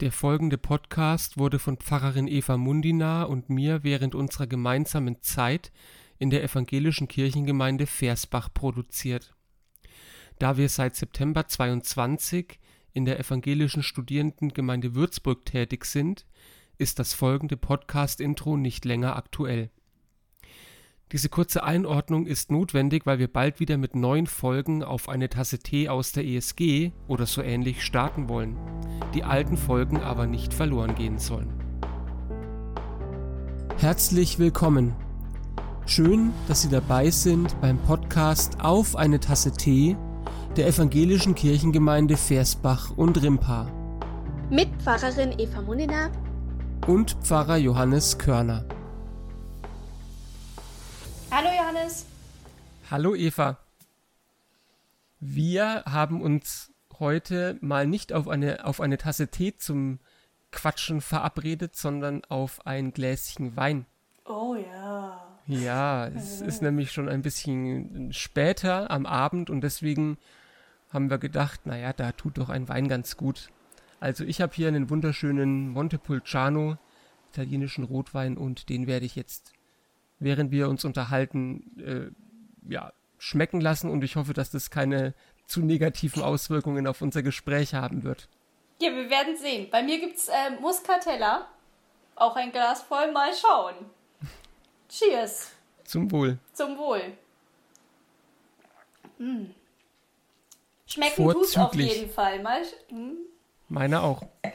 Der folgende Podcast wurde von Pfarrerin Eva Mundina und mir während unserer gemeinsamen Zeit in der evangelischen Kirchengemeinde Versbach produziert. Da wir seit September 22 in der evangelischen Studierendengemeinde Würzburg tätig sind, ist das folgende Podcast-Intro nicht länger aktuell. Diese kurze Einordnung ist notwendig, weil wir bald wieder mit neuen Folgen auf eine Tasse Tee aus der ESG oder so ähnlich starten wollen, die alten Folgen aber nicht verloren gehen sollen. Herzlich willkommen. Schön, dass Sie dabei sind beim Podcast Auf eine Tasse Tee der evangelischen Kirchengemeinde Versbach und Rimpa. Mit Pfarrerin Eva Munina und Pfarrer Johannes Körner. Hallo Johannes. Hallo Eva. Wir haben uns heute mal nicht auf eine, auf eine Tasse Tee zum Quatschen verabredet, sondern auf ein Gläschen Wein. Oh ja. Ja, es ist nämlich schon ein bisschen später am Abend und deswegen haben wir gedacht, naja, da tut doch ein Wein ganz gut. Also ich habe hier einen wunderschönen Montepulciano, italienischen Rotwein und den werde ich jetzt während wir uns unterhalten, äh, ja, schmecken lassen und ich hoffe, dass das keine zu negativen Auswirkungen auf unser Gespräch haben wird. Ja, wir werden sehen. Bei mir gibt's äh, Muscatella. Auch ein Glas voll. Mal schauen. Cheers. Zum Wohl. Zum Wohl. Mm. Schmecken tut's auf jeden Fall. Mal, mm. Meine auch.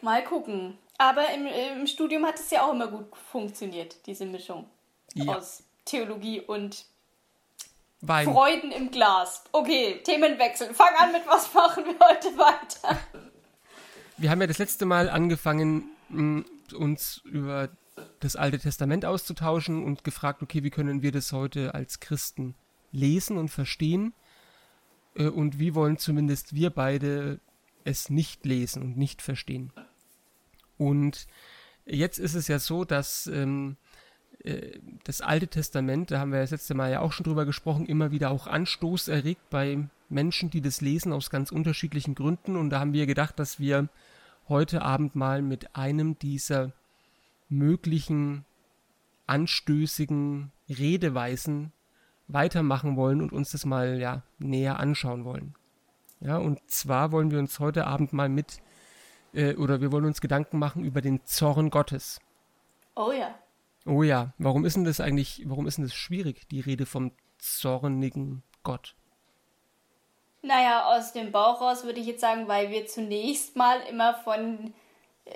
Mal gucken. Aber im, im Studium hat es ja auch immer gut funktioniert, diese Mischung ja. aus Theologie und Wein. Freuden im Glas. Okay, Themenwechsel. Fang an mit was machen wir heute weiter. Wir haben ja das letzte Mal angefangen, uns über das Alte Testament auszutauschen und gefragt, okay, wie können wir das heute als Christen lesen und verstehen? Äh, und wie wollen zumindest wir beide es nicht lesen und nicht verstehen? Und jetzt ist es ja so, dass ähm, äh, das Alte Testament, da haben wir das letzte Mal ja auch schon drüber gesprochen, immer wieder auch Anstoß erregt bei Menschen, die das lesen aus ganz unterschiedlichen Gründen. Und da haben wir gedacht, dass wir heute Abend mal mit einem dieser möglichen anstößigen Redeweisen weitermachen wollen und uns das mal ja näher anschauen wollen. Ja, und zwar wollen wir uns heute Abend mal mit äh, oder wir wollen uns Gedanken machen über den Zorn Gottes. Oh ja. Oh ja, warum ist denn das eigentlich, warum ist denn das schwierig, die Rede vom zornigen Gott? Naja, aus dem Bauch raus würde ich jetzt sagen, weil wir zunächst mal immer von, äh,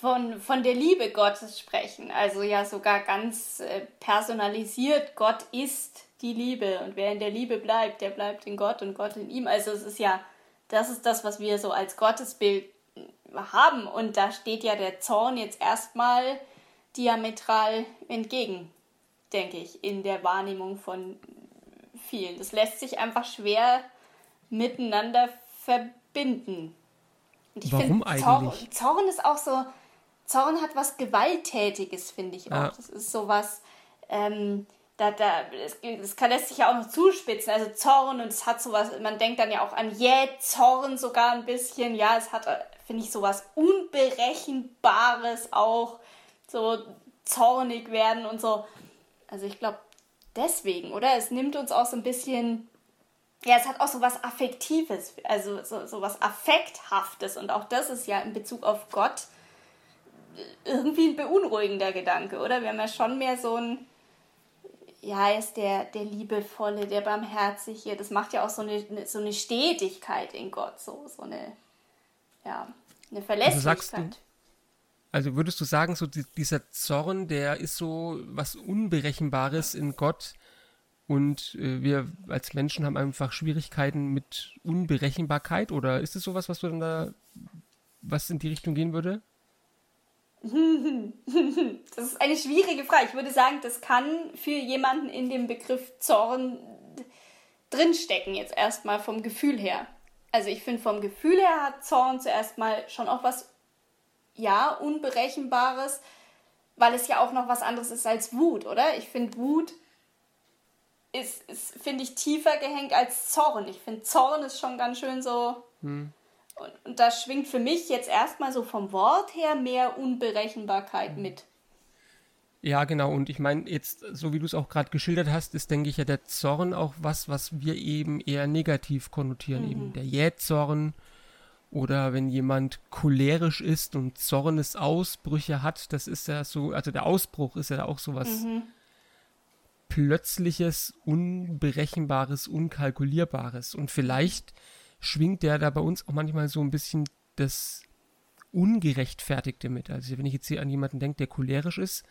von, von der Liebe Gottes sprechen. Also ja sogar ganz äh, personalisiert, Gott ist die Liebe und wer in der Liebe bleibt, der bleibt in Gott und Gott in ihm. Also es ist ja, das ist das, was wir so als Gottesbild haben. Und da steht ja der Zorn jetzt erstmal diametral entgegen, denke ich, in der Wahrnehmung von vielen. Das lässt sich einfach schwer miteinander verbinden. Und ich Warum find, eigentlich? Zorn, Zorn ist auch so, Zorn hat was Gewalttätiges, finde ich auch. Ja. Das ist so was, ähm, da, da, das, das kann, lässt sich ja auch noch zuspitzen. Also Zorn und es hat sowas, man denkt dann ja auch an Jähzorn sogar ein bisschen. Ja, es hat finde ich, sowas Unberechenbares auch, so zornig werden und so. Also ich glaube, deswegen, oder? Es nimmt uns auch so ein bisschen, ja, es hat auch so was Affektives, also so, so Affekthaftes und auch das ist ja in Bezug auf Gott irgendwie ein beunruhigender Gedanke, oder? Wir haben ja schon mehr so ein, ja, er ist der, der Liebevolle, der Barmherzige. Das macht ja auch so eine, so eine Stetigkeit in Gott, so, so eine ja, eine also Verlässlichkeit. Also, du, also würdest du sagen, so dieser Zorn, der ist so was Unberechenbares in Gott und äh, wir als Menschen haben einfach Schwierigkeiten mit Unberechenbarkeit oder ist es sowas, was du dann da, was in die Richtung gehen würde? Das ist eine schwierige Frage. Ich würde sagen, das kann für jemanden in dem Begriff Zorn drinstecken, jetzt erstmal vom Gefühl her also ich finde vom Gefühl her hat Zorn zuerst mal schon auch was, ja, Unberechenbares, weil es ja auch noch was anderes ist als Wut, oder? Ich finde Wut ist, ist finde ich, tiefer gehängt als Zorn. Ich finde Zorn ist schon ganz schön so, hm. Und, und da schwingt für mich jetzt erstmal so vom Wort her mehr Unberechenbarkeit mit. Ja, genau. Und ich meine, jetzt, so wie du es auch gerade geschildert hast, ist, denke ich, ja der Zorn auch was, was wir eben eher negativ konnotieren. Mhm. Eben der Jähzorn oder wenn jemand cholerisch ist und Zornesausbrüche hat, das ist ja so, also der Ausbruch ist ja auch so was mhm. Plötzliches, Unberechenbares, Unkalkulierbares. Und vielleicht schwingt der da bei uns auch manchmal so ein bisschen das Ungerechtfertigte mit. Also wenn ich jetzt hier an jemanden denke, der cholerisch ist,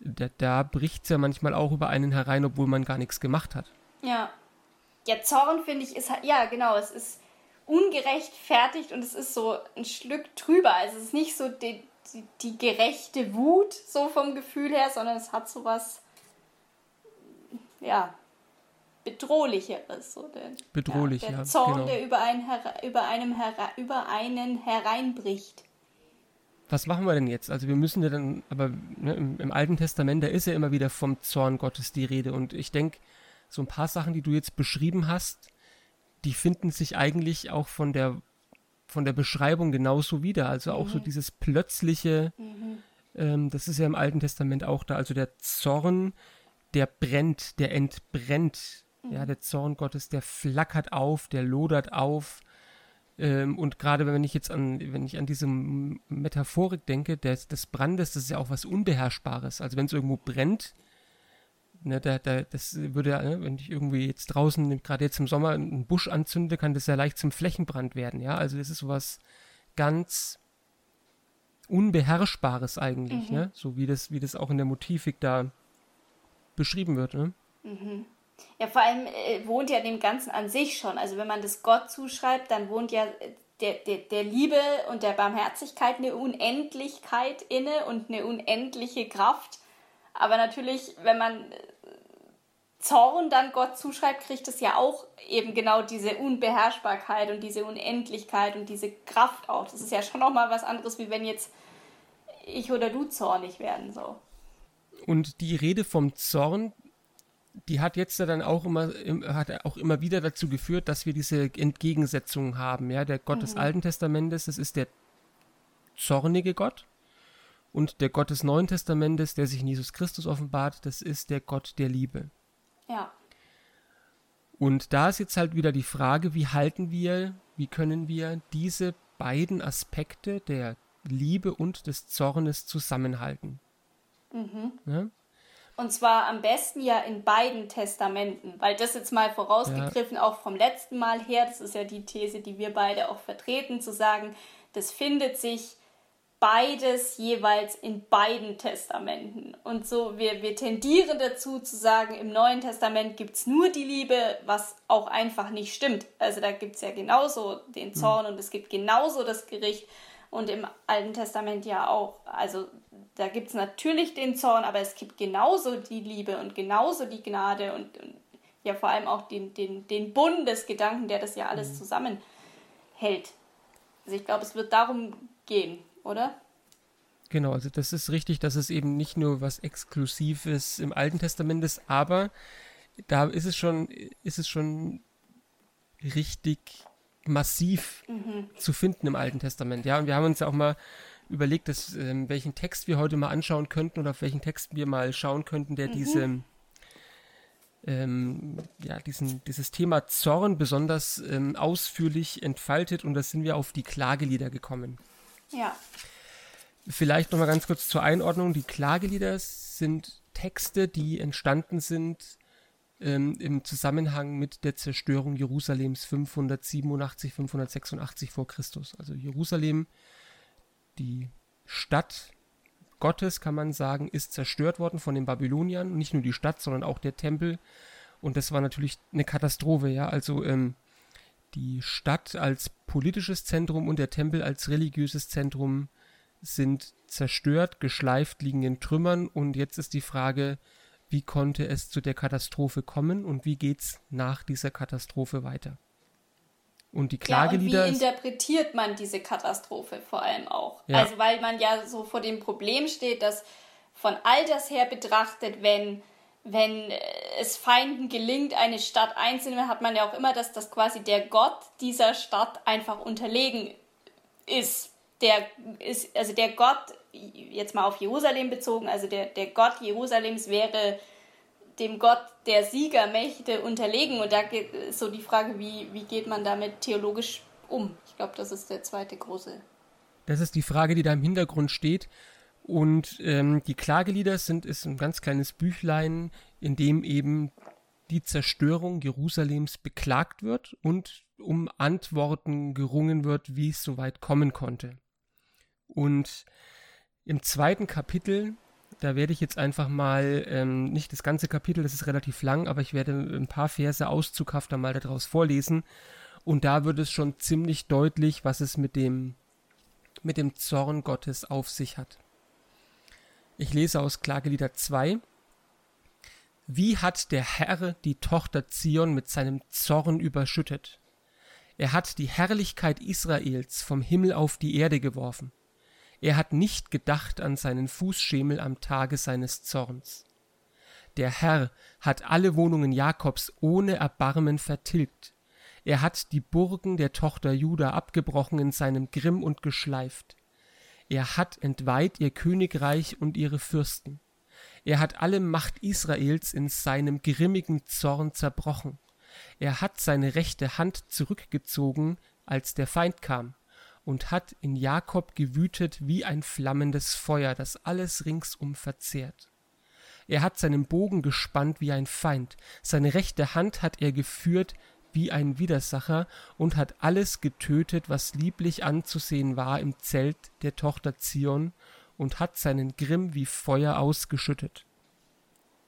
da, da bricht es ja manchmal auch über einen herein, obwohl man gar nichts gemacht hat. Ja. Ja, Zorn finde ich ist halt, ja genau, es ist ungerechtfertigt und es ist so ein Stück drüber. Also es ist nicht so die, die, die gerechte Wut so vom Gefühl her, sondern es hat so was, ja, bedrohlicheres. So der, Bedrohlich, ja. Der ja, Zorn, genau. der über, einen, über, einem über einen hereinbricht was machen wir denn jetzt? Also wir müssen ja dann, aber ne, im, im, Alten Testament, da ist ja immer wieder vom Zorn Gottes die Rede. Und ich denke, so ein paar Sachen, die du jetzt beschrieben hast, die finden sich eigentlich auch von der, von der Beschreibung genauso wieder. Also auch mhm. so dieses plötzliche, mhm. ähm, das ist ja im Alten Testament auch da. Also der Zorn, der brennt, der entbrennt. Mhm. Ja, der Zorn Gottes, der flackert auf, der lodert auf. Ähm, und gerade wenn ich jetzt an, wenn ich an diese Metaphorik denke, des, des Brandes, das ist ja auch was Unbeherrschbares. Also wenn es irgendwo brennt, ne, da, da, das würde, ne, wenn ich irgendwie jetzt draußen, gerade jetzt im Sommer, einen Busch anzünde, kann das ja leicht zum Flächenbrand werden, ja. Also das ist sowas ganz Unbeherrschbares eigentlich, mhm. ne? So wie das, wie das auch in der Motivik da beschrieben wird, ne? Mhm. Ja, vor allem äh, wohnt ja dem Ganzen an sich schon. Also wenn man das Gott zuschreibt, dann wohnt ja äh, der, der, der Liebe und der Barmherzigkeit eine Unendlichkeit inne und eine unendliche Kraft. Aber natürlich, wenn man äh, Zorn dann Gott zuschreibt, kriegt es ja auch eben genau diese Unbeherrschbarkeit und diese Unendlichkeit und diese Kraft auch. Das ist ja schon nochmal was anderes, wie wenn jetzt ich oder du zornig werden so. Und die Rede vom Zorn, die hat jetzt dann auch immer, hat auch immer wieder dazu geführt, dass wir diese Entgegensetzungen haben. Ja, der Gott mhm. des Alten Testamentes, das ist der zornige Gott. Und der Gott des Neuen Testamentes, der sich in Jesus Christus offenbart, das ist der Gott der Liebe. Ja. Und da ist jetzt halt wieder die Frage, wie halten wir, wie können wir diese beiden Aspekte der Liebe und des Zornes zusammenhalten? Mhm. Ja? Und zwar am besten ja in beiden Testamenten, weil das jetzt mal vorausgegriffen, ja. auch vom letzten Mal her, das ist ja die These, die wir beide auch vertreten, zu sagen, das findet sich beides jeweils in beiden Testamenten. Und so, wir, wir tendieren dazu zu sagen, im Neuen Testament gibt es nur die Liebe, was auch einfach nicht stimmt. Also da gibt es ja genauso den hm. Zorn und es gibt genauso das Gericht und im Alten Testament ja auch. Also da gibt es natürlich den Zorn, aber es gibt genauso die Liebe und genauso die Gnade und, und ja vor allem auch den, den, den Bundesgedanken, der das ja alles mhm. zusammenhält. Also ich glaube, es wird darum gehen, oder? Genau, also das ist richtig, dass es eben nicht nur was Exklusives im Alten Testament ist, aber da ist es schon, ist es schon richtig massiv mhm. zu finden im Alten Testament. Ja, und wir haben uns ja auch mal überlegt, dass, ähm, welchen Text wir heute mal anschauen könnten oder auf welchen Text wir mal schauen könnten, der mhm. diese, ähm, ja, diesen, dieses Thema Zorn besonders ähm, ausführlich entfaltet und da sind wir auf die Klagelieder gekommen. Ja. Vielleicht nochmal ganz kurz zur Einordnung. Die Klagelieder sind Texte, die entstanden sind ähm, im Zusammenhang mit der Zerstörung Jerusalems 587, 586 vor Christus. Also Jerusalem die Stadt Gottes, kann man sagen, ist zerstört worden von den Babyloniern. Nicht nur die Stadt, sondern auch der Tempel. Und das war natürlich eine Katastrophe, ja. Also ähm, die Stadt als politisches Zentrum und der Tempel als religiöses Zentrum sind zerstört, geschleift, liegen in Trümmern. Und jetzt ist die Frage, wie konnte es zu der Katastrophe kommen und wie geht's nach dieser Katastrophe weiter? Und die Klagelieder. Ja, und wie interpretiert man diese Katastrophe vor allem auch? Ja. Also, weil man ja so vor dem Problem steht, dass von all das her betrachtet, wenn, wenn es Feinden gelingt, eine Stadt einzunehmen, hat man ja auch immer, dass das quasi der Gott dieser Stadt einfach unterlegen ist. Der ist, also der Gott, jetzt mal auf Jerusalem bezogen, also der, der Gott Jerusalems wäre dem Gott der Siegermächte unterlegen. Und da geht so die Frage, wie, wie geht man damit theologisch um? Ich glaube, das ist der zweite große. Das ist die Frage, die da im Hintergrund steht. Und ähm, die Klagelieder sind ist ein ganz kleines Büchlein, in dem eben die Zerstörung Jerusalems beklagt wird und um Antworten gerungen wird, wie es so weit kommen konnte. Und im zweiten Kapitel, da werde ich jetzt einfach mal, ähm, nicht das ganze Kapitel, das ist relativ lang, aber ich werde ein paar Verse auszughafter mal daraus vorlesen. Und da wird es schon ziemlich deutlich, was es mit dem, mit dem Zorn Gottes auf sich hat. Ich lese aus Klagelieder 2. Wie hat der Herr die Tochter Zion mit seinem Zorn überschüttet? Er hat die Herrlichkeit Israels vom Himmel auf die Erde geworfen. Er hat nicht gedacht an seinen Fußschemel am Tage seines Zorns. Der Herr hat alle Wohnungen Jakobs ohne Erbarmen vertilgt. Er hat die Burgen der Tochter Juda abgebrochen in seinem Grimm und geschleift. Er hat entweiht ihr Königreich und ihre Fürsten. Er hat alle Macht Israels in seinem grimmigen Zorn zerbrochen. Er hat seine rechte Hand zurückgezogen, als der Feind kam, und hat in Jakob gewütet wie ein flammendes Feuer, das alles ringsum verzehrt. Er hat seinen Bogen gespannt wie ein Feind, seine rechte Hand hat er geführt wie ein Widersacher und hat alles getötet, was lieblich anzusehen war im Zelt der Tochter Zion, und hat seinen Grimm wie Feuer ausgeschüttet.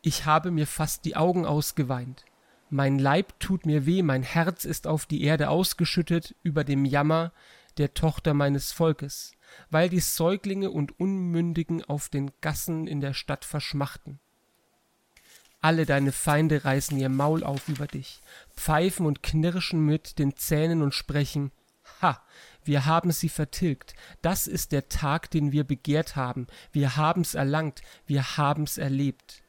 Ich habe mir fast die Augen ausgeweint. Mein Leib tut mir weh, mein Herz ist auf die Erde ausgeschüttet über dem Jammer der Tochter meines Volkes, weil die Säuglinge und Unmündigen auf den Gassen in der Stadt verschmachten. Alle deine Feinde reißen ihr Maul auf über dich, pfeifen und knirschen mit den Zähnen und sprechen Ha, wir haben sie vertilgt, das ist der Tag, den wir begehrt haben, wir haben's erlangt, wir haben's erlebt.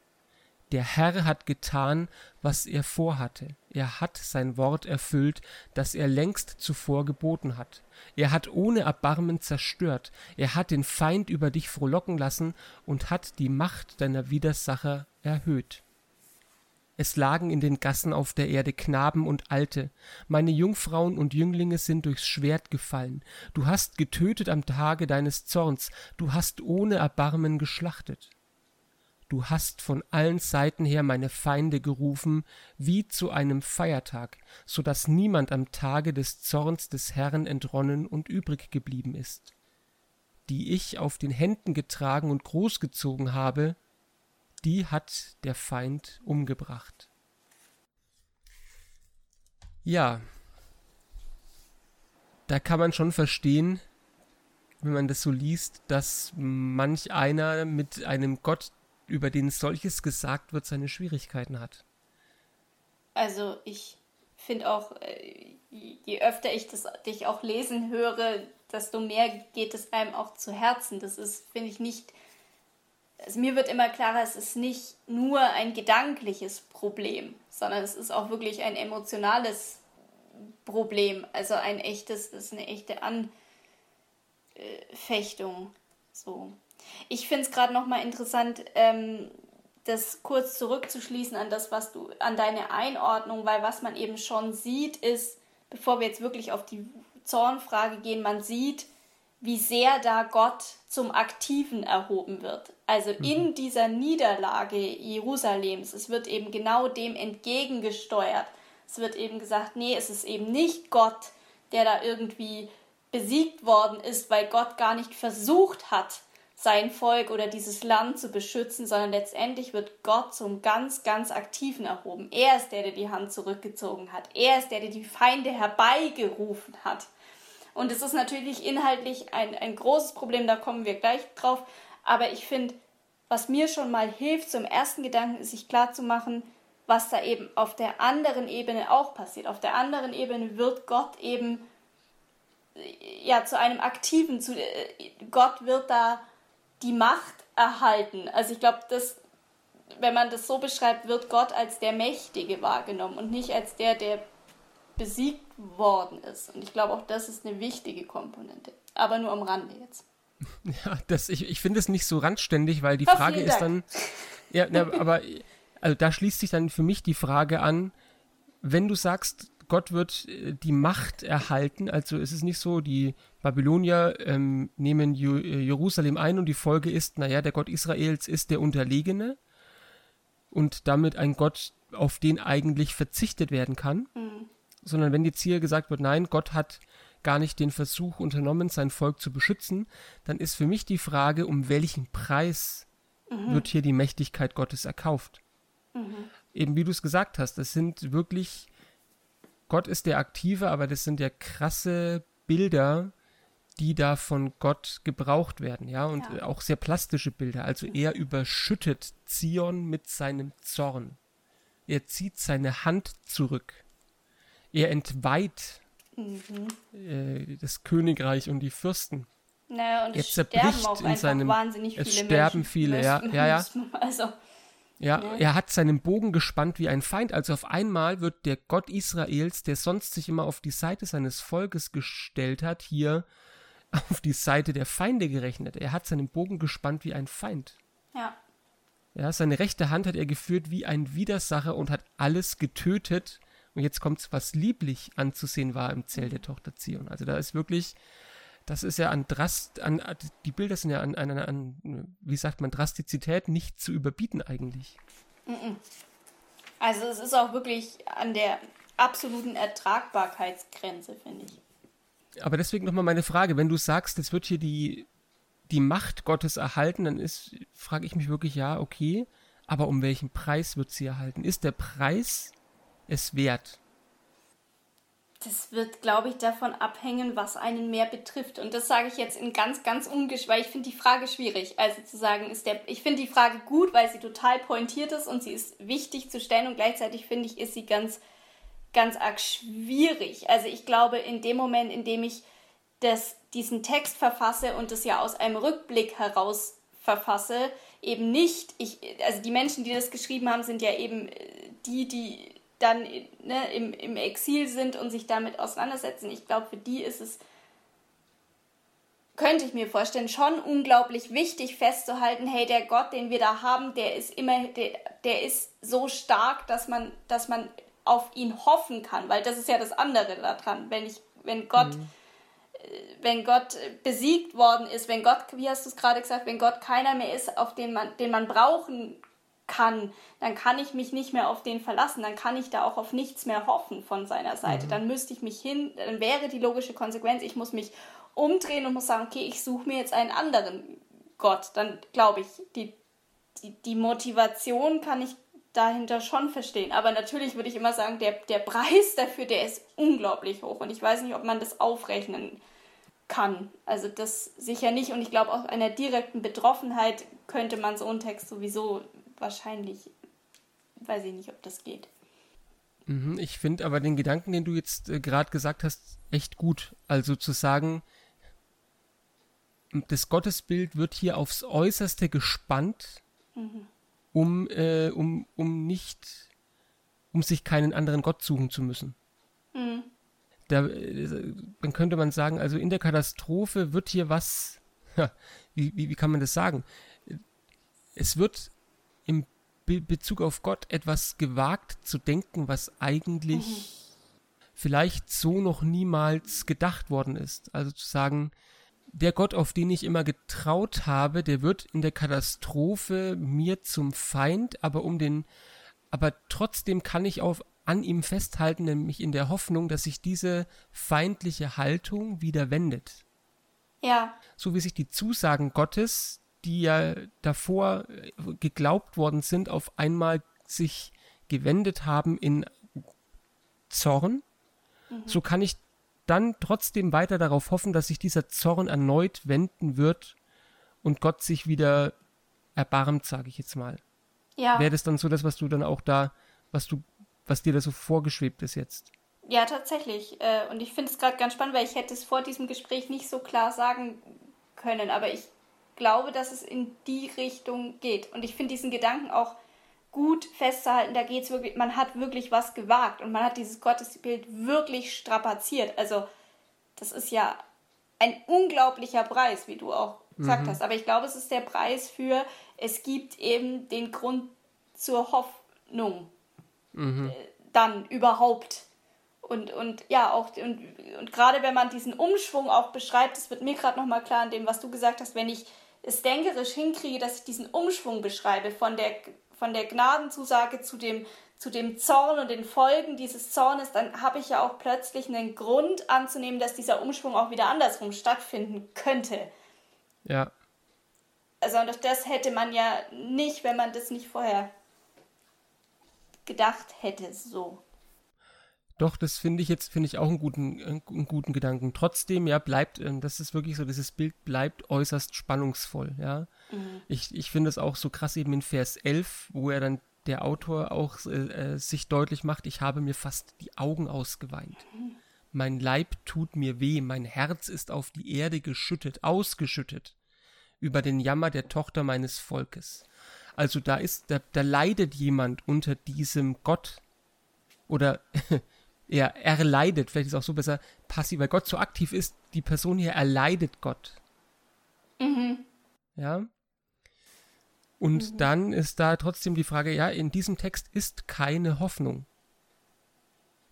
Der Herr hat getan, was er vorhatte, er hat sein Wort erfüllt, das er längst zuvor geboten hat. Er hat ohne Erbarmen zerstört, er hat den Feind über dich frohlocken lassen und hat die Macht deiner Widersacher erhöht. Es lagen in den Gassen auf der Erde Knaben und Alte, meine Jungfrauen und Jünglinge sind durchs Schwert gefallen. Du hast getötet am Tage deines Zorns, du hast ohne Erbarmen geschlachtet. Du hast von allen Seiten her meine Feinde gerufen, wie zu einem Feiertag, so dass niemand am Tage des Zorns des Herrn entronnen und übrig geblieben ist. Die ich auf den Händen getragen und großgezogen habe, die hat der Feind umgebracht. Ja, da kann man schon verstehen, wenn man das so liest, dass manch einer mit einem Gott, über den solches gesagt wird, seine Schwierigkeiten hat. Also ich finde auch, äh, je öfter ich das, dich auch lesen höre, desto mehr geht es einem auch zu Herzen. Das ist, finde ich, nicht also mir wird immer klarer, es ist nicht nur ein gedankliches Problem, sondern es ist auch wirklich ein emotionales Problem. Also ein echtes, das ist eine echte Anfechtung. So. Ich finde es gerade nochmal interessant, ähm, das kurz zurückzuschließen an das, was du, an deine Einordnung, weil was man eben schon sieht, ist, bevor wir jetzt wirklich auf die Zornfrage gehen, man sieht, wie sehr da Gott zum Aktiven erhoben wird. Also mhm. in dieser Niederlage Jerusalems, es wird eben genau dem entgegengesteuert. Es wird eben gesagt, nee, es ist eben nicht Gott, der da irgendwie besiegt worden ist, weil Gott gar nicht versucht hat, sein Volk oder dieses Land zu beschützen, sondern letztendlich wird Gott zum ganz, ganz Aktiven erhoben. Er ist der, der die Hand zurückgezogen hat. Er ist der, der die Feinde herbeigerufen hat. Und es ist natürlich inhaltlich ein, ein großes Problem, da kommen wir gleich drauf. Aber ich finde, was mir schon mal hilft, zum ersten Gedanken ist, sich klarzumachen, was da eben auf der anderen Ebene auch passiert. Auf der anderen Ebene wird Gott eben ja zu einem aktiven, zu, äh, Gott wird da die Macht erhalten. Also ich glaube, das wenn man das so beschreibt, wird Gott als der Mächtige wahrgenommen und nicht als der, der besiegt worden ist. Und ich glaube, auch das ist eine wichtige Komponente. Aber nur am Rande jetzt. Ja, das, ich, ich finde es nicht so randständig, weil die ja, Frage ist dann. Ja, na, aber also da schließt sich dann für mich die Frage an, wenn du sagst, Gott wird äh, die Macht erhalten, also es ist nicht so, die Babylonier ähm, nehmen Ju äh, Jerusalem ein und die Folge ist, naja, der Gott Israels ist der Unterlegene und damit ein Gott, auf den eigentlich verzichtet werden kann, mhm. sondern wenn jetzt hier gesagt wird, nein, Gott hat gar nicht den Versuch unternommen, sein Volk zu beschützen, dann ist für mich die Frage, um welchen Preis mhm. wird hier die Mächtigkeit Gottes erkauft. Mhm. Eben wie du es gesagt hast, das sind wirklich, Gott ist der Aktive, aber das sind ja krasse Bilder, die da von Gott gebraucht werden, ja, und ja. auch sehr plastische Bilder. Also er überschüttet Zion mit seinem Zorn. Er zieht seine Hand zurück. Er entweiht mhm. äh, das Königreich und die Fürsten. Naja, und es sterben auch in seinem, wahnsinnig viele Es sterben Menschen. viele, ja, ja, ja. Also, ja, ja, er hat seinen Bogen gespannt wie ein Feind. Also auf einmal wird der Gott Israels, der sonst sich immer auf die Seite seines Volkes gestellt hat, hier auf die Seite der Feinde gerechnet. Er hat seinen Bogen gespannt wie ein Feind. Ja. Ja, seine rechte Hand hat er geführt wie ein Widersacher und hat alles getötet. Und jetzt kommt's, was lieblich anzusehen war im Zelt der Tochter Zion. Also da ist wirklich, das ist ja an Drast, an, die Bilder sind ja an, an, an, wie sagt man, Drastizität nicht zu überbieten eigentlich. Also es ist auch wirklich an der absoluten Ertragbarkeitsgrenze, finde ich aber deswegen nochmal meine Frage, wenn du sagst, es wird hier die, die Macht Gottes erhalten, dann ist, frage ich mich wirklich, ja, okay, aber um welchen Preis wird sie erhalten? Ist der Preis es wert? Das wird, glaube ich, davon abhängen, was einen mehr betrifft. Und das sage ich jetzt in ganz, ganz ungesch, weil ich finde die Frage schwierig. Also zu sagen, ist der, ich finde die Frage gut, weil sie total pointiert ist und sie ist wichtig zu stellen und gleichzeitig finde ich, ist sie ganz ganz arg schwierig. Also ich glaube, in dem Moment, in dem ich das, diesen Text verfasse und das ja aus einem Rückblick heraus verfasse, eben nicht, ich, also die Menschen, die das geschrieben haben, sind ja eben äh, die, die dann ne, im, im Exil sind und sich damit auseinandersetzen. Ich glaube, für die ist es, könnte ich mir vorstellen, schon unglaublich wichtig festzuhalten, hey, der Gott, den wir da haben, der ist immer, der, der ist so stark, dass man, dass man auf ihn hoffen kann, weil das ist ja das andere daran, wenn ich, wenn Gott, mhm. Äh, wenn Gott besiegt worden ist, wenn Gott, wie hast du es gerade gesagt, wenn Gott keiner mehr ist, auf den man, den man brauchen kann, dann kann ich mich nicht mehr auf den verlassen, dann kann ich da auch auf nichts mehr hoffen von seiner Seite. Mhm. Dann müsste ich mich hin, dann wäre die logische Konsequenz, ich muss mich umdrehen und muss sagen, okay, ich suche mir jetzt einen anderen Gott. Dann glaube ich, die, die, die Motivation kann ich dahinter schon verstehen. Aber natürlich würde ich immer sagen, der, der Preis dafür, der ist unglaublich hoch. Und ich weiß nicht, ob man das aufrechnen kann. Also das sicher nicht. Und ich glaube, aus einer direkten Betroffenheit könnte man so einen Text sowieso wahrscheinlich, weiß ich nicht, ob das geht. Mhm, ich finde aber den Gedanken, den du jetzt äh, gerade gesagt hast, echt gut. Also zu sagen, das Gottesbild wird hier aufs Äußerste gespannt. Mhm um, äh, um, um nicht, um sich keinen anderen Gott suchen zu müssen. Mhm. Da, äh, dann könnte man sagen, also in der Katastrophe wird hier was, wie, wie, wie kann man das sagen? Es wird im Be Bezug auf Gott etwas gewagt zu denken, was eigentlich mhm. vielleicht so noch niemals gedacht worden ist. Also zu sagen, der Gott, auf den ich immer getraut habe, der wird in der Katastrophe mir zum Feind, aber um den, aber trotzdem kann ich auf, an ihm festhalten, nämlich in der Hoffnung, dass sich diese feindliche Haltung wieder wendet. Ja. So wie sich die Zusagen Gottes, die ja davor geglaubt worden sind, auf einmal sich gewendet haben in Zorn, mhm. so kann ich dann trotzdem weiter darauf hoffen, dass sich dieser Zorn erneut wenden wird und Gott sich wieder erbarmt, sage ich jetzt mal. Ja. Wäre das dann so das, was du dann auch da, was du, was dir da so vorgeschwebt ist jetzt? Ja, tatsächlich. Äh, und ich finde es gerade ganz spannend, weil ich hätte es vor diesem Gespräch nicht so klar sagen können, aber ich glaube, dass es in die Richtung geht. Und ich finde diesen Gedanken auch gut festzuhalten, da geht es wirklich, man hat wirklich was gewagt und man hat dieses Gottesbild wirklich strapaziert. Also das ist ja ein unglaublicher Preis, wie du auch gesagt mhm. hast. Aber ich glaube, es ist der Preis für, es gibt eben den Grund zur Hoffnung. Mhm. Äh, dann überhaupt. Und, und ja, auch, und, und gerade wenn man diesen Umschwung auch beschreibt, das wird mir gerade nochmal klar an dem, was du gesagt hast, wenn ich es denkerisch hinkriege, dass ich diesen Umschwung beschreibe von der, von der Gnadenzusage zu dem, zu dem Zorn und den Folgen dieses Zornes, dann habe ich ja auch plötzlich einen Grund anzunehmen, dass dieser Umschwung auch wieder andersrum stattfinden könnte. Ja. Also und das hätte man ja nicht, wenn man das nicht vorher gedacht hätte, so. Doch, das finde ich jetzt, finde ich auch einen guten, einen guten Gedanken. Trotzdem, ja, bleibt, ähm, das ist wirklich so, dieses Bild bleibt äußerst spannungsvoll, ja. Mhm. Ich, ich finde es auch so krass eben in Vers 11, wo er dann der Autor auch äh, äh, sich deutlich macht, ich habe mir fast die Augen ausgeweint. Mhm. Mein Leib tut mir weh, mein Herz ist auf die Erde geschüttet, ausgeschüttet über den Jammer der Tochter meines Volkes. Also da ist, da, da leidet jemand unter diesem Gott oder er erleidet, vielleicht ist es auch so besser, passiv, weil Gott so aktiv ist, die Person hier erleidet Gott. Mhm. Ja. Und mhm. dann ist da trotzdem die Frage, ja, in diesem Text ist keine Hoffnung.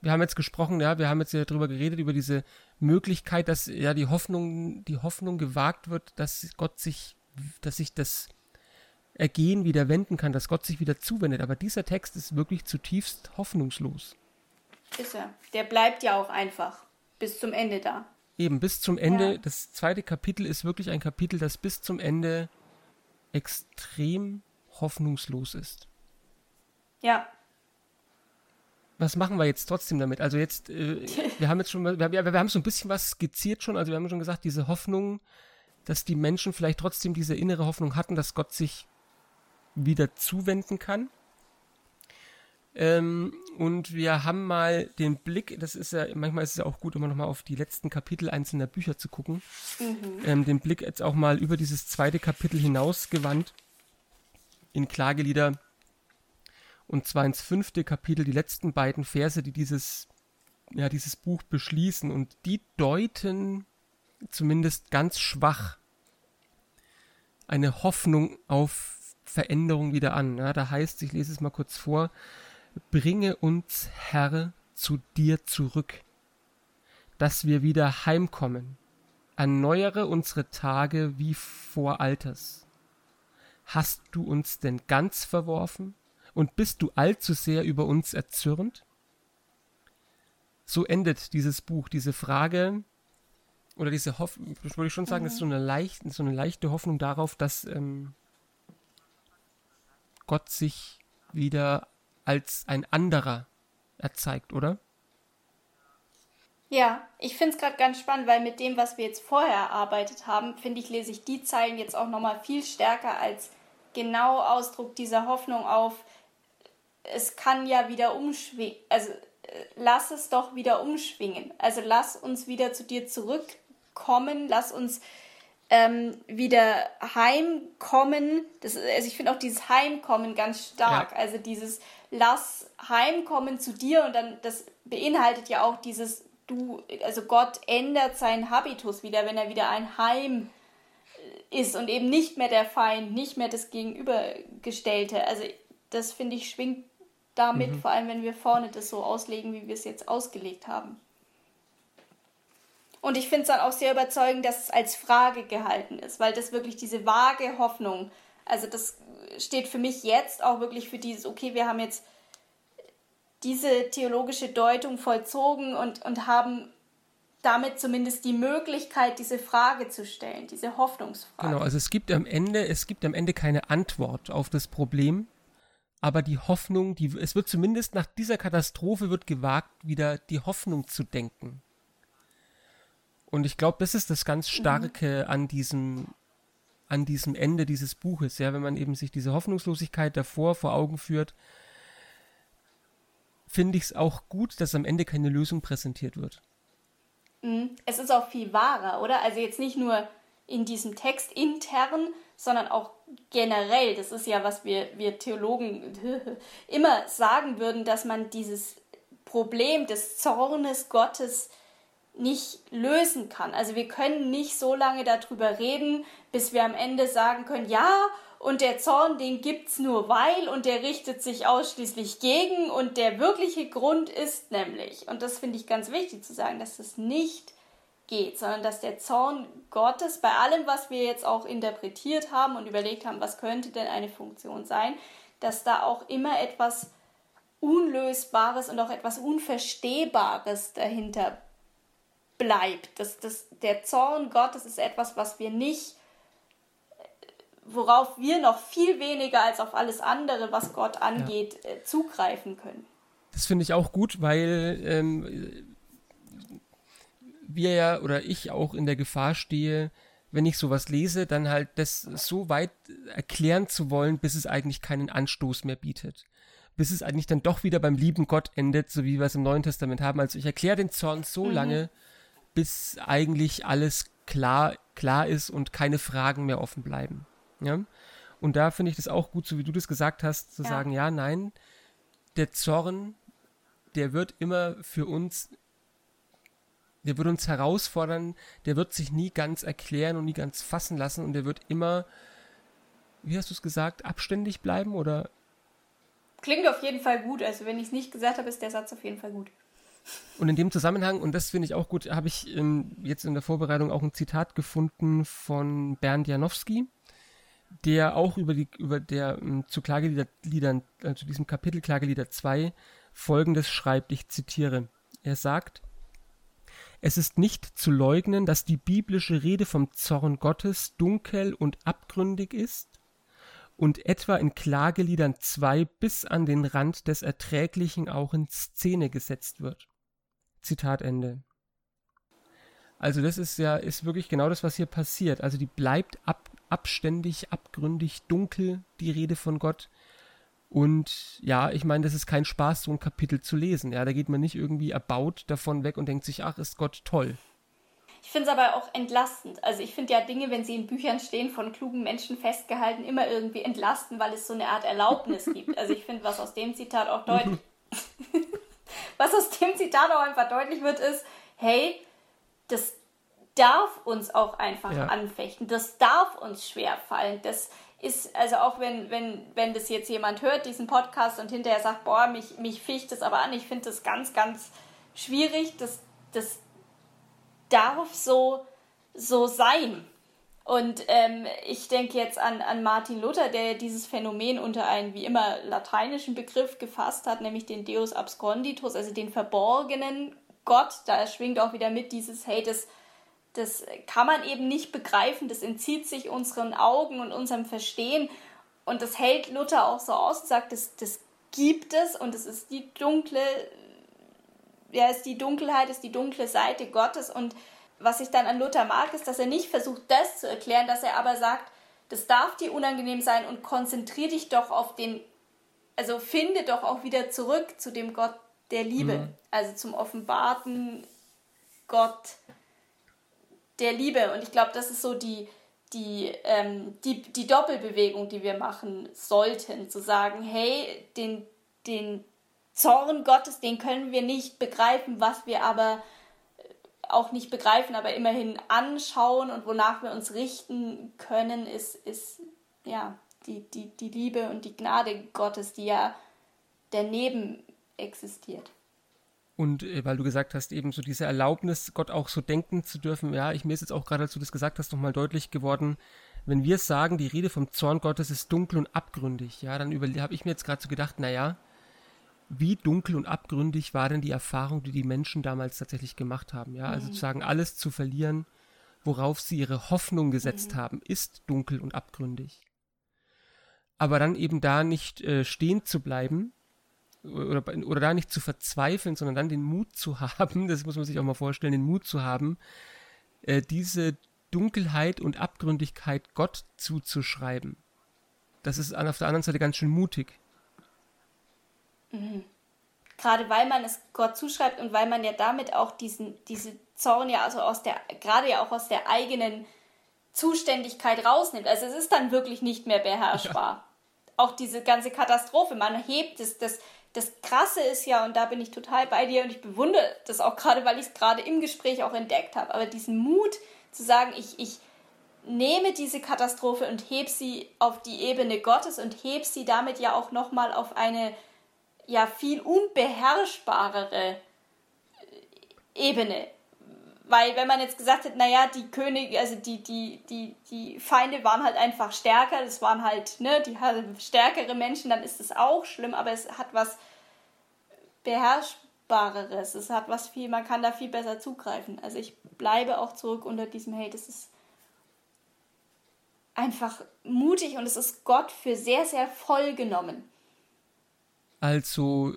Wir haben jetzt gesprochen, ja, wir haben jetzt ja darüber geredet, über diese Möglichkeit, dass ja die Hoffnung, die Hoffnung gewagt wird, dass Gott sich, dass sich das Ergehen wieder wenden kann, dass Gott sich wieder zuwendet. Aber dieser Text ist wirklich zutiefst hoffnungslos. Ist er. Der bleibt ja auch einfach bis zum Ende da. Eben, bis zum Ende. Ja. Das zweite Kapitel ist wirklich ein Kapitel, das bis zum Ende extrem hoffnungslos ist. Ja. Was machen wir jetzt trotzdem damit? Also jetzt, äh, wir haben jetzt schon, wir, wir, wir haben so ein bisschen was skizziert schon, also wir haben schon gesagt, diese Hoffnung, dass die Menschen vielleicht trotzdem diese innere Hoffnung hatten, dass Gott sich wieder zuwenden kann. Ähm, und wir haben mal den Blick, das ist ja, manchmal ist es ja auch gut, immer nochmal auf die letzten Kapitel einzelner Bücher zu gucken. Mhm. Ähm, den Blick jetzt auch mal über dieses zweite Kapitel hinaus gewandt in Klagelieder. Und zwar ins fünfte Kapitel, die letzten beiden Verse, die dieses, ja, dieses Buch beschließen. Und die deuten zumindest ganz schwach eine Hoffnung auf Veränderung wieder an. Ja, da heißt, ich lese es mal kurz vor, bringe uns, Herr, zu dir zurück, dass wir wieder heimkommen, erneuere unsere Tage wie vor Alters. Hast du uns denn ganz verworfen und bist du allzu sehr über uns erzürnt? So endet dieses Buch, diese Frage, oder diese Hoffnung, würde ich schon sagen, mhm. ist so eine, leicht, so eine leichte Hoffnung darauf, dass ähm, Gott sich wieder als ein anderer erzeigt, oder? Ja, ich finde es gerade ganz spannend, weil mit dem, was wir jetzt vorher erarbeitet haben, finde ich, lese ich die Zeilen jetzt auch nochmal viel stärker als genau Ausdruck dieser Hoffnung auf, es kann ja wieder umschwingen, also äh, lass es doch wieder umschwingen. Also lass uns wieder zu dir zurückkommen, lass uns ähm, wieder heimkommen. Das, also ich finde auch dieses Heimkommen ganz stark. Ja. Also dieses Lass heimkommen zu dir und dann das beinhaltet ja auch dieses du, also Gott ändert seinen Habitus wieder, wenn er wieder ein Heim ist und eben nicht mehr der Feind, nicht mehr das Gegenübergestellte. Also das finde ich schwingt damit, mhm. vor allem wenn wir vorne das so auslegen, wie wir es jetzt ausgelegt haben. Und ich finde es dann auch sehr überzeugend, dass es als Frage gehalten ist, weil das wirklich diese vage Hoffnung, also das steht für mich jetzt auch wirklich für dieses, okay, wir haben jetzt diese theologische Deutung vollzogen und, und haben damit zumindest die Möglichkeit, diese Frage zu stellen, diese Hoffnungsfrage. Genau, also es gibt am Ende, es gibt am Ende keine Antwort auf das Problem, aber die Hoffnung, die, es wird zumindest nach dieser Katastrophe wird gewagt, wieder die Hoffnung zu denken. Und ich glaube, das ist das ganz mhm. Starke an diesem, an diesem Ende dieses Buches, ja, wenn man eben sich diese Hoffnungslosigkeit davor vor Augen führt, finde ich es auch gut, dass am Ende keine Lösung präsentiert wird. Mhm. Es ist auch viel wahrer, oder? Also jetzt nicht nur in diesem Text intern, sondern auch generell. Das ist ja, was wir, wir Theologen immer sagen würden, dass man dieses Problem des Zornes Gottes nicht lösen kann. Also wir können nicht so lange darüber reden, bis wir am Ende sagen können, ja, und der Zorn, den gibt's nur weil und der richtet sich ausschließlich gegen und der wirkliche Grund ist nämlich, und das finde ich ganz wichtig zu sagen, dass das nicht geht, sondern dass der Zorn Gottes bei allem, was wir jetzt auch interpretiert haben und überlegt haben, was könnte denn eine Funktion sein, dass da auch immer etwas Unlösbares und auch etwas Unverstehbares dahinter bleibt. Das, das, der Zorn Gottes ist etwas, was wir nicht, worauf wir noch viel weniger als auf alles andere, was Gott angeht, ja. Äh, zugreifen können. Das finde ich auch gut, weil ähm, wir ja oder ich auch in der Gefahr stehe, wenn ich sowas lese, dann halt das so weit erklären zu wollen, bis es eigentlich keinen Anstoß mehr bietet. Bis es eigentlich dann doch wieder beim lieben Gott endet, so wie wir es im Neuen Testament haben. Also ich erkläre den Zorn so mhm. lange, bis eigentlich alles klar, klar ist und keine Fragen mehr offen bleiben. Ja? Und da finde ich das auch gut, so wie du das gesagt hast, zu ja. sagen, ja, nein, der Zorn, der wird immer für uns der wird uns herausfordern, der wird sich nie ganz erklären und nie ganz fassen lassen und der wird immer, wie hast du es gesagt, abständig bleiben oder? Klingt auf jeden Fall gut. Also wenn ich es nicht gesagt habe, ist der Satz auf jeden Fall gut. Und in dem Zusammenhang, und das finde ich auch gut, habe ich ähm, jetzt in der Vorbereitung auch ein Zitat gefunden von Bernd Janowski, der auch über die, über der ähm, zu Klageliedern, äh, zu diesem Kapitel Klagelieder 2 folgendes schreibt, ich zitiere. Er sagt, es ist nicht zu leugnen, dass die biblische Rede vom Zorn Gottes dunkel und abgründig ist und etwa in Klageliedern 2 bis an den Rand des Erträglichen auch in Szene gesetzt wird. Zitat Ende. Also das ist ja, ist wirklich genau das, was hier passiert. Also die bleibt ab, abständig, abgründig, dunkel, die Rede von Gott. Und ja, ich meine, das ist kein Spaß, so ein Kapitel zu lesen. Ja, da geht man nicht irgendwie erbaut davon weg und denkt sich, ach, ist Gott toll. Ich finde es aber auch entlastend. Also ich finde ja Dinge, wenn sie in Büchern stehen, von klugen Menschen festgehalten, immer irgendwie entlasten, weil es so eine Art Erlaubnis gibt. Also ich finde, was aus dem Zitat auch deutlich, was aus dem Zitat auch einfach deutlich wird, ist, hey, das darf uns auch einfach ja. anfechten. Das darf uns schwerfallen. Das ist, also auch wenn, wenn, wenn das jetzt jemand hört, diesen Podcast und hinterher sagt, boah, mich, mich ficht das aber an, ich finde das ganz, ganz schwierig, das, das darf so, so sein. Und ähm, ich denke jetzt an, an Martin Luther, der dieses Phänomen unter einen wie immer lateinischen Begriff gefasst hat, nämlich den Deus absconditus, also den verborgenen Gott. Da schwingt auch wieder mit dieses, hey, das, das kann man eben nicht begreifen, das entzieht sich unseren Augen und unserem Verstehen. Und das hält Luther auch so aus und sagt, das, das gibt es und es ist die dunkle, ja, ist die Dunkelheit, ist die dunkle Seite Gottes. Und was ich dann an Luther mag, ist, dass er nicht versucht, das zu erklären, dass er aber sagt, das darf dir unangenehm sein und konzentriere dich doch auf den, also finde doch auch wieder zurück zu dem Gott der Liebe, mhm. also zum offenbarten Gott der Liebe. Und ich glaube, das ist so die, die, ähm, die, die Doppelbewegung, die wir machen sollten, zu sagen, hey, den, den Zorn Gottes, den können wir nicht begreifen, was wir aber auch nicht begreifen, aber immerhin anschauen und wonach wir uns richten können, ist, ist ja die, die, die Liebe und die Gnade Gottes, die ja daneben existiert. Und äh, weil du gesagt hast, eben so diese Erlaubnis, Gott auch so denken zu dürfen, ja, ich mir ist jetzt auch gerade, als du das gesagt hast, nochmal deutlich geworden, wenn wir sagen, die Rede vom Zorn Gottes ist dunkel und abgründig, ja, dann habe ich mir jetzt gerade so gedacht, naja, wie dunkel und abgründig war denn die Erfahrung, die die Menschen damals tatsächlich gemacht haben, ja, also mhm. zu sagen, alles zu verlieren, worauf sie ihre Hoffnung gesetzt mhm. haben, ist dunkel und abgründig. Aber dann eben da nicht äh, stehen zu bleiben, oder, oder da nicht zu verzweifeln, sondern dann den Mut zu haben, das muss man sich auch mal vorstellen, den Mut zu haben, äh, diese Dunkelheit und Abgründigkeit Gott zuzuschreiben. Das ist auf der anderen Seite ganz schön mutig. Mhm. Gerade weil man es Gott zuschreibt und weil man ja damit auch diesen, diese Zorn ja also aus der, gerade ja auch aus der eigenen Zuständigkeit rausnimmt. Also es ist dann wirklich nicht mehr beherrschbar. Ja. Auch diese ganze Katastrophe, man hebt es, das, das Krasse ist ja, und da bin ich total bei dir und ich bewundere das auch gerade, weil ich es gerade im Gespräch auch entdeckt habe, aber diesen Mut zu sagen, ich, ich nehme diese Katastrophe und heb sie auf die Ebene Gottes und heb sie damit ja auch nochmal auf eine ja viel unbeherrschbarere Ebene. Weil wenn man jetzt gesagt hätte, naja, die Könige, also die, die, die, die Feinde waren halt einfach stärker, das waren halt, ne, die stärkere Menschen, dann ist es auch schlimm, aber es hat was Beherrschbareres, es hat was viel, man kann da viel besser zugreifen. Also ich bleibe auch zurück unter diesem, hey, das ist einfach mutig und es ist Gott für sehr, sehr voll genommen. Also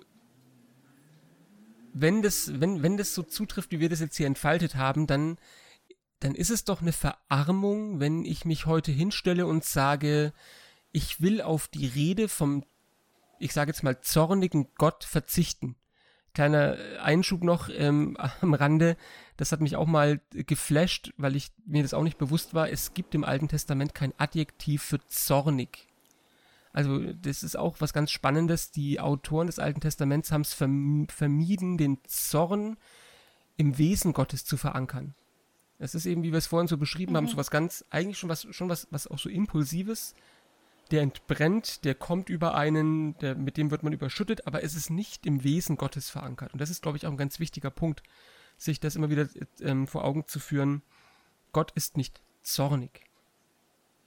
wenn das, wenn, wenn das so zutrifft, wie wir das jetzt hier entfaltet haben, dann, dann ist es doch eine Verarmung, wenn ich mich heute hinstelle und sage, ich will auf die Rede vom, ich sage jetzt mal, zornigen Gott verzichten. Kleiner Einschub noch ähm, am Rande, das hat mich auch mal geflasht, weil ich mir das auch nicht bewusst war. Es gibt im Alten Testament kein Adjektiv für zornig. Also das ist auch was ganz Spannendes. Die Autoren des Alten Testaments haben es vermieden, den Zorn im Wesen Gottes zu verankern. Es ist eben, wie wir es vorhin so beschrieben mhm. haben, so was ganz, eigentlich schon was, schon was, was auch so Impulsives. Der entbrennt, der kommt über einen, der, mit dem wird man überschüttet, aber es ist nicht im Wesen Gottes verankert. Und das ist, glaube ich, auch ein ganz wichtiger Punkt, sich das immer wieder ähm, vor Augen zu führen. Gott ist nicht zornig.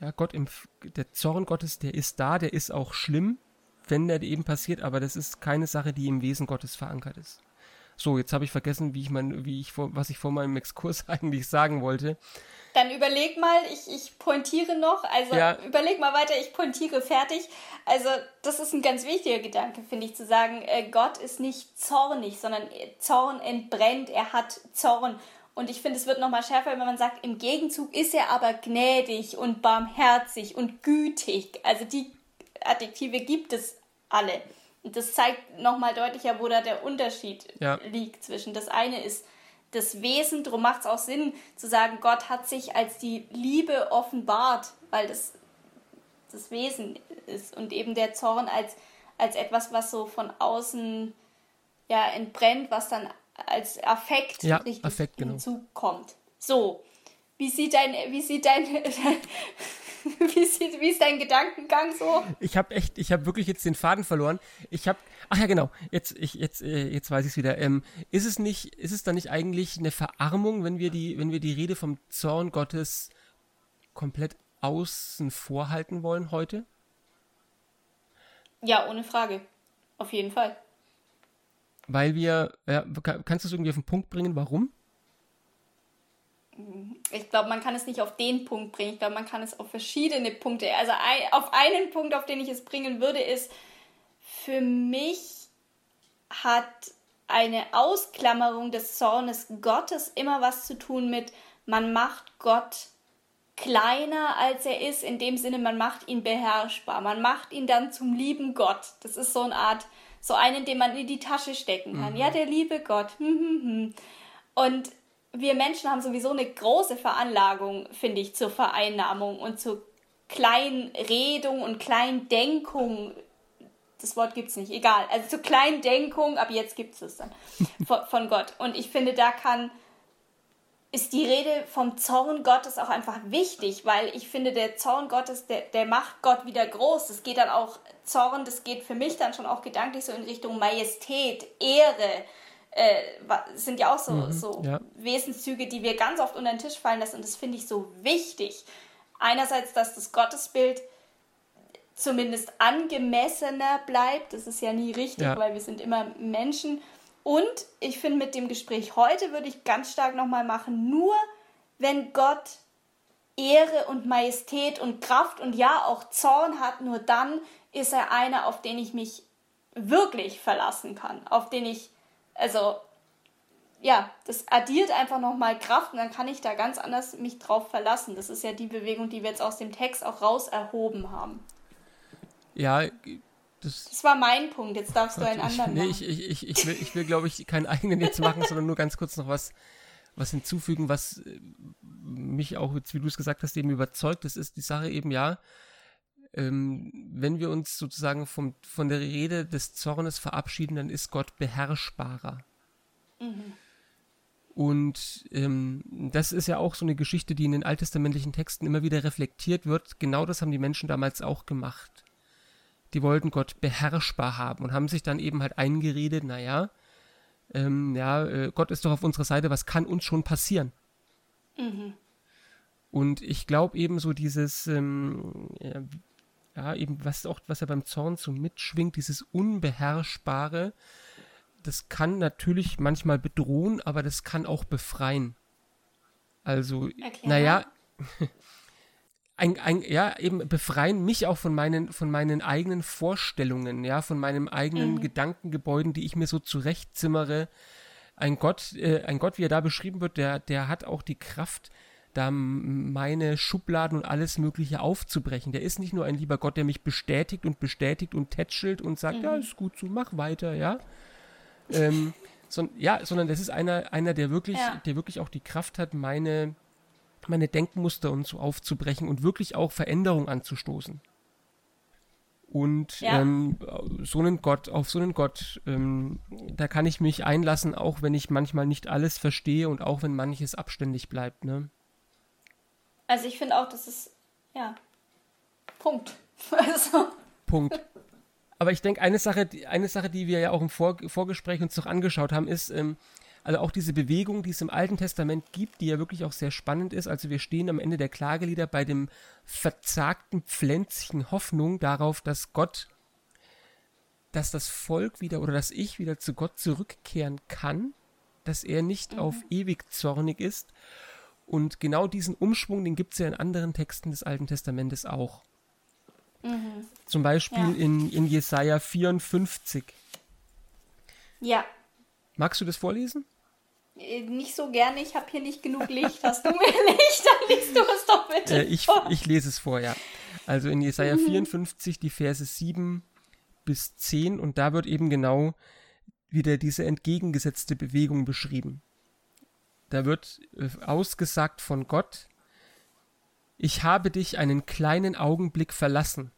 Ja, Gott im, der Zorn Gottes, der ist da, der ist auch schlimm, wenn der eben passiert, aber das ist keine Sache, die im Wesen Gottes verankert ist. So, jetzt habe ich vergessen, wie ich mein, wie ich vor, was ich vor meinem Exkurs eigentlich sagen wollte. Dann überleg mal, ich, ich pointiere noch, also ja. überleg mal weiter, ich pointiere fertig. Also, das ist ein ganz wichtiger Gedanke, finde ich, zu sagen, äh, Gott ist nicht zornig, sondern Zorn entbrennt, er hat Zorn. Und ich finde, es wird nochmal schärfer, wenn man sagt, im Gegenzug ist er aber gnädig und barmherzig und gütig. Also die Adjektive gibt es alle. Und das zeigt nochmal deutlicher, wo da der Unterschied ja. liegt zwischen. Das eine ist das Wesen, darum macht es auch Sinn zu sagen, Gott hat sich als die Liebe offenbart, weil das das Wesen ist und eben der Zorn als, als etwas, was so von außen ja entbrennt, was dann als Affekt ja, richtig Affekt, genau. hinzukommt. So, wie sieht dein, wie sieht dein, wie, sieht, wie ist dein Gedankengang so? Ich habe echt, ich habe wirklich jetzt den Faden verloren. Ich habe, ach ja genau, jetzt, ich, jetzt, äh, jetzt weiß ich es wieder. Ähm, ist es nicht, ist es dann nicht eigentlich eine Verarmung, wenn wir die, wenn wir die Rede vom Zorn Gottes komplett außen vorhalten wollen heute? Ja, ohne Frage. Auf jeden Fall weil wir, ja, kannst du es irgendwie auf den Punkt bringen, warum? Ich glaube, man kann es nicht auf den Punkt bringen. Ich glaube, man kann es auf verschiedene Punkte. Also ein, auf einen Punkt, auf den ich es bringen würde, ist, für mich hat eine Ausklammerung des Zornes Gottes immer was zu tun mit, man macht Gott kleiner als er ist, in dem Sinne, man macht ihn beherrschbar. Man macht ihn dann zum lieben Gott. Das ist so eine Art so einen, den man in die Tasche stecken kann. Mhm. Ja, der liebe Gott. Hm, hm, hm. Und wir Menschen haben sowieso eine große Veranlagung, finde ich, zur Vereinnahmung und zur Kleinredung und Kleindenkung. Das Wort gibt es nicht, egal. Also zur Kleindenkung, aber jetzt gibt es es dann von, von Gott. Und ich finde, da kann ist die Rede vom Zorn Gottes auch einfach wichtig, weil ich finde, der Zorn Gottes, der, der macht Gott wieder groß. Es geht dann auch, Zorn, das geht für mich dann schon auch gedanklich so in Richtung Majestät, Ehre. Äh, sind ja auch so, mhm, so ja. Wesenszüge, die wir ganz oft unter den Tisch fallen lassen und das finde ich so wichtig. Einerseits, dass das Gottesbild zumindest angemessener bleibt, das ist ja nie richtig, ja. weil wir sind immer Menschen und ich finde, mit dem Gespräch heute würde ich ganz stark nochmal machen, nur wenn Gott Ehre und Majestät und Kraft und ja auch Zorn hat, nur dann ist er einer, auf den ich mich wirklich verlassen kann, auf den ich, also ja, das addiert einfach nochmal Kraft und dann kann ich da ganz anders mich drauf verlassen. Das ist ja die Bewegung, die wir jetzt aus dem Text auch raus erhoben haben. Ja, das, das, war mein Punkt, jetzt darfst Gott, du einen ich, anderen nee, machen. Ich, ich, ich, will, ich will glaube ich, keinen eigenen jetzt machen, sondern nur ganz kurz noch was, was hinzufügen, was äh, mich auch, wie du es gesagt hast, eben überzeugt. Das ist die Sache eben, ja, ähm, wenn wir uns sozusagen vom, von der Rede des Zornes verabschieden, dann ist Gott beherrschbarer. Mhm. Und ähm, das ist ja auch so eine Geschichte, die in den alttestamentlichen Texten immer wieder reflektiert wird. Genau das haben die Menschen damals auch gemacht. Die wollten Gott beherrschbar haben und haben sich dann eben halt eingeredet, naja, ähm, ja, äh, Gott ist doch auf unserer Seite, was kann uns schon passieren? Mhm. Und ich glaube eben so dieses, ähm, ja, eben was auch, was ja beim Zorn so mitschwingt, dieses Unbeherrschbare, das kann natürlich manchmal bedrohen, aber das kann auch befreien. Also, Erklär. naja, ein, ein, ja, eben befreien mich auch von meinen, von meinen eigenen Vorstellungen, ja, von meinem eigenen mhm. Gedankengebäuden, die ich mir so zurechtzimmere. Ein Gott, äh, ein Gott, wie er da beschrieben wird, der, der hat auch die Kraft, da meine Schubladen und alles Mögliche aufzubrechen. Der ist nicht nur ein lieber Gott, der mich bestätigt und bestätigt und tätschelt und sagt, mhm. ja, ist gut so, mach weiter, ja. ähm, so, ja, sondern das ist einer, einer, der wirklich, ja. der wirklich auch die Kraft hat, meine, meine Denkmuster und so aufzubrechen und wirklich auch Veränderung anzustoßen. Und ja. ähm, so einen Gott, auf so einen Gott, ähm, da kann ich mich einlassen, auch wenn ich manchmal nicht alles verstehe und auch wenn manches abständig bleibt, ne? Also ich finde auch, das ist, ja, Punkt. Also. Punkt. Aber ich denke, eine Sache, eine Sache, die wir ja auch im Vor Vorgespräch uns noch angeschaut haben, ist, ähm, also auch diese Bewegung, die es im Alten Testament gibt, die ja wirklich auch sehr spannend ist. Also wir stehen am Ende der Klagelieder bei dem verzagten Pflänzchen Hoffnung darauf, dass Gott, dass das Volk wieder oder dass ich wieder zu Gott zurückkehren kann, dass er nicht mhm. auf ewig zornig ist und genau diesen Umschwung, den gibt es ja in anderen Texten des Alten Testamentes auch. Mhm. Zum Beispiel ja. in, in Jesaja 54. Ja. Magst du das vorlesen? Äh, nicht so gerne, ich habe hier nicht genug Licht. Hast du mir Licht, dann liest du es doch bitte. Äh, ich, vor. ich lese es vor, ja. Also in Jesaja mhm. 54, die Verse 7 bis 10, und da wird eben genau wieder diese entgegengesetzte Bewegung beschrieben. Da wird äh, ausgesagt von Gott, ich habe dich einen kleinen Augenblick verlassen,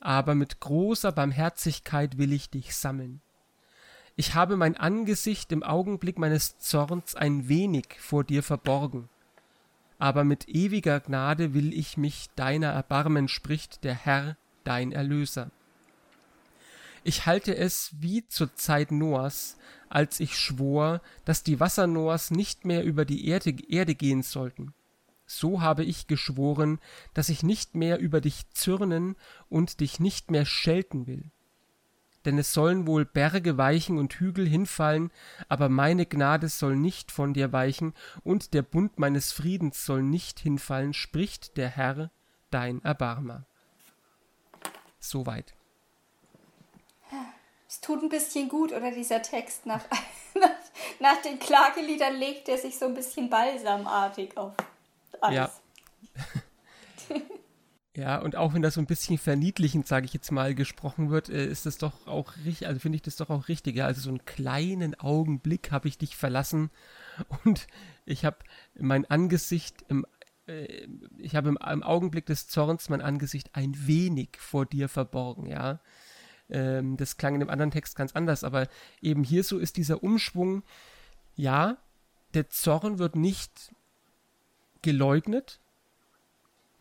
aber mit großer Barmherzigkeit will ich dich sammeln. Ich habe mein Angesicht im Augenblick meines Zorns ein wenig vor dir verborgen, aber mit ewiger Gnade will ich mich deiner erbarmen, spricht der Herr, dein Erlöser. Ich halte es wie zur Zeit Noahs, als ich schwor, dass die Wasser Noahs nicht mehr über die Erde, Erde gehen sollten. So habe ich geschworen, dass ich nicht mehr über dich zürnen und dich nicht mehr schelten will. Denn es sollen wohl Berge weichen und Hügel hinfallen, aber meine Gnade soll nicht von dir weichen, und der Bund meines Friedens soll nicht hinfallen, spricht der Herr, dein Erbarmer. Soweit es tut ein bisschen gut, oder dieser Text nach, nach, nach den Klageliedern legt er sich so ein bisschen balsamartig auf alles. Ja. ja, und auch wenn das so ein bisschen verniedlichend, sage ich jetzt mal, gesprochen wird, äh, ist das doch auch richtig, also finde ich das doch auch richtig. Ja? Also so einen kleinen Augenblick habe ich dich verlassen und ich habe mein Angesicht im äh, ich habe im, im, Augenblick des Zorns mein Angesicht ein wenig vor dir verborgen, ja. Ähm, das klang in dem anderen Text ganz anders, aber eben hier so ist dieser Umschwung, ja, der Zorn wird nicht geleugnet.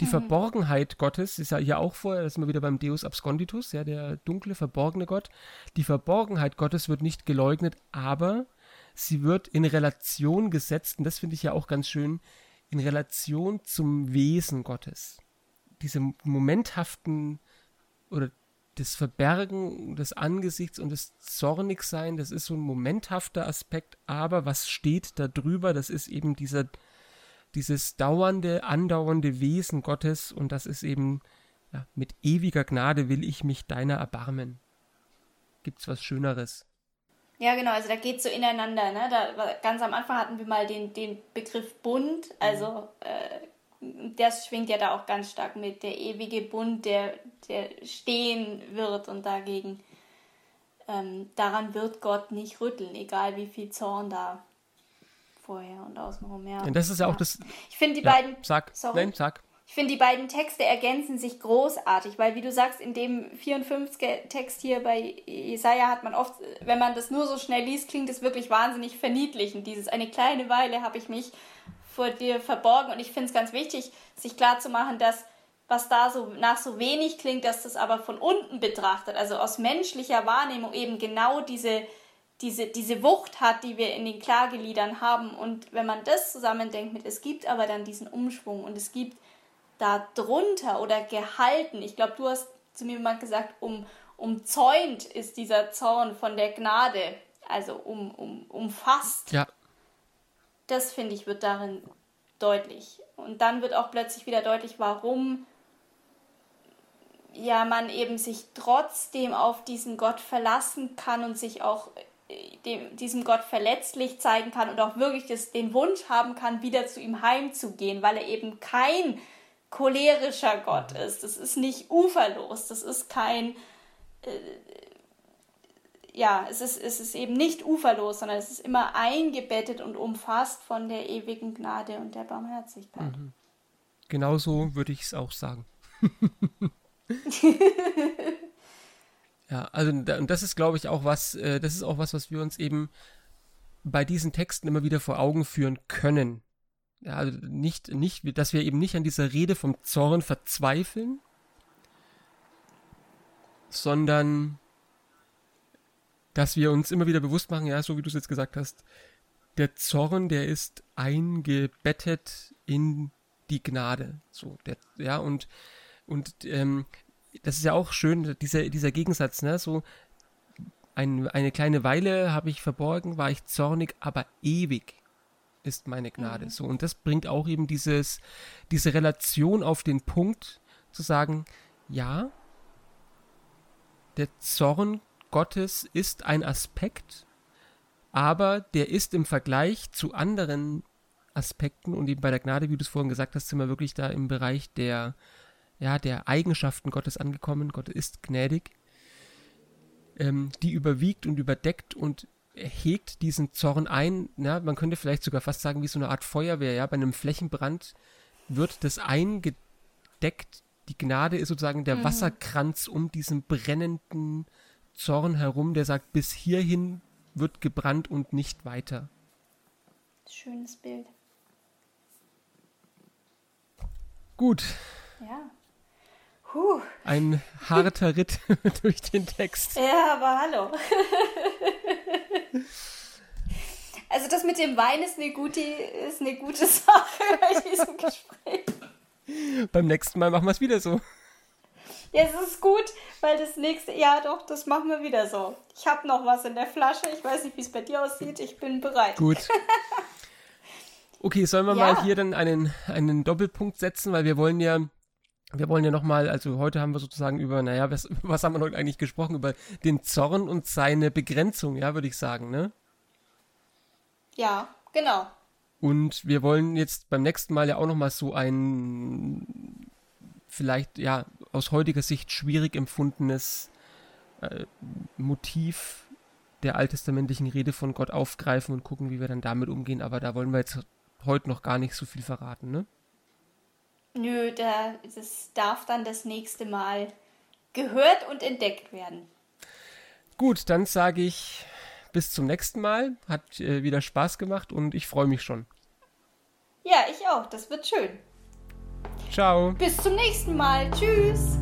Die mhm. Verborgenheit Gottes ist ja hier auch vorher, das sind wir wieder beim Deus Absconditus, ja, der dunkle, verborgene Gott. Die Verborgenheit Gottes wird nicht geleugnet, aber sie wird in Relation gesetzt, und das finde ich ja auch ganz schön, in Relation zum Wesen Gottes. Diese momenthaften oder das Verbergen des Angesichts und das Zornigsein, das ist so ein momenthafter Aspekt, aber was steht da drüber, das ist eben dieser, dieses dauernde, andauernde Wesen Gottes und das ist eben, ja, mit ewiger Gnade will ich mich deiner erbarmen. Gibt's was Schöneres? Ja, genau, also da geht so ineinander, ne? Da, ganz am Anfang hatten wir mal den, den Begriff Bund, also äh, das schwingt ja da auch ganz stark mit, der ewige Bund, der, der stehen wird und dagegen, ähm, daran wird Gott nicht rütteln, egal wie viel Zorn da vorher und außenrum, ja. Und das ist ja auch das. Ich finde die ja, beiden. Sag. Sorry. Nein, sag. Ich finde, die beiden Texte ergänzen sich großartig, weil, wie du sagst, in dem 54er Text hier bei Jesaja hat man oft, wenn man das nur so schnell liest, klingt es wirklich wahnsinnig verniedlichend. Dieses eine kleine Weile habe ich mich vor dir verborgen. Und ich finde es ganz wichtig, sich klarzumachen, dass was da so nach so wenig klingt, dass das aber von unten betrachtet, also aus menschlicher Wahrnehmung eben genau diese, diese, diese Wucht hat, die wir in den Klageliedern haben. Und wenn man das zusammendenkt mit, es gibt aber dann diesen Umschwung und es gibt da drunter oder gehalten, ich glaube, du hast zu mir mal gesagt, um, umzäunt ist dieser Zorn von der Gnade, also um, um, umfasst. Ja. Das finde ich wird darin deutlich. Und dann wird auch plötzlich wieder deutlich, warum ja man eben sich trotzdem auf diesen Gott verlassen kann und sich auch dem, diesem Gott verletzlich zeigen kann und auch wirklich das, den Wunsch haben kann, wieder zu ihm heimzugehen, weil er eben kein cholerischer Gott ist. Das ist nicht uferlos, das ist kein, äh, ja, es ist, es ist eben nicht uferlos, sondern es ist immer eingebettet und umfasst von der ewigen Gnade und der Barmherzigkeit. Mhm. Genauso würde ich es auch sagen. ja, also und das ist, glaube ich, auch was, äh, das ist auch was, was wir uns eben bei diesen Texten immer wieder vor Augen führen können. Ja, also nicht, nicht, dass wir eben nicht an dieser Rede vom Zorn verzweifeln, sondern dass wir uns immer wieder bewusst machen, ja, so wie du es jetzt gesagt hast, der Zorn, der ist eingebettet in die Gnade. So, der, ja, und, und ähm, das ist ja auch schön, dieser, dieser Gegensatz, ne? So, ein, eine kleine Weile habe ich verborgen, war ich zornig, aber ewig ist meine Gnade. Mhm. So, und das bringt auch eben dieses, diese Relation auf den Punkt, zu sagen, ja, der Zorn Gottes ist ein Aspekt, aber der ist im Vergleich zu anderen Aspekten und eben bei der Gnade, wie du es vorhin gesagt hast, sind wir wirklich da im Bereich der, ja, der Eigenschaften Gottes angekommen. Gott ist gnädig, ähm, die überwiegt und überdeckt und hegt diesen Zorn ein. Ja, man könnte vielleicht sogar fast sagen, wie so eine Art Feuerwehr. Ja, bei einem Flächenbrand wird das eingedeckt. Die Gnade ist sozusagen der mhm. Wasserkranz um diesen brennenden Zorn herum, der sagt, bis hierhin wird gebrannt und nicht weiter. Schönes Bild. Gut. Ja. Puh. Ein harter Ritt durch den Text. Ja, aber hallo. also das mit dem Wein ist eine gute, ist eine gute Sache bei diesem Gespräch. Beim nächsten Mal machen wir es wieder so. Ja, es ist gut, weil das nächste, ja doch, das machen wir wieder so. Ich habe noch was in der Flasche. Ich weiß nicht, wie es bei dir aussieht. Ich bin bereit. Gut. Okay, sollen wir ja. mal hier dann einen, einen Doppelpunkt setzen, weil wir wollen ja, wir wollen ja nochmal, also heute haben wir sozusagen über, naja, was, was haben wir heute eigentlich gesprochen? Über den Zorn und seine Begrenzung, ja, würde ich sagen, ne? Ja, genau. Und wir wollen jetzt beim nächsten Mal ja auch nochmal so ein, vielleicht, ja, aus heutiger Sicht schwierig empfundenes äh, Motiv der alttestamentlichen Rede von Gott aufgreifen und gucken, wie wir dann damit umgehen. Aber da wollen wir jetzt heute noch gar nicht so viel verraten, ne? Nö, da, das darf dann das nächste Mal gehört und entdeckt werden. Gut, dann sage ich bis zum nächsten Mal. Hat äh, wieder Spaß gemacht und ich freue mich schon. Ja, ich auch. Das wird schön. Ciao. Bis zum nächsten Mal. Tschüss.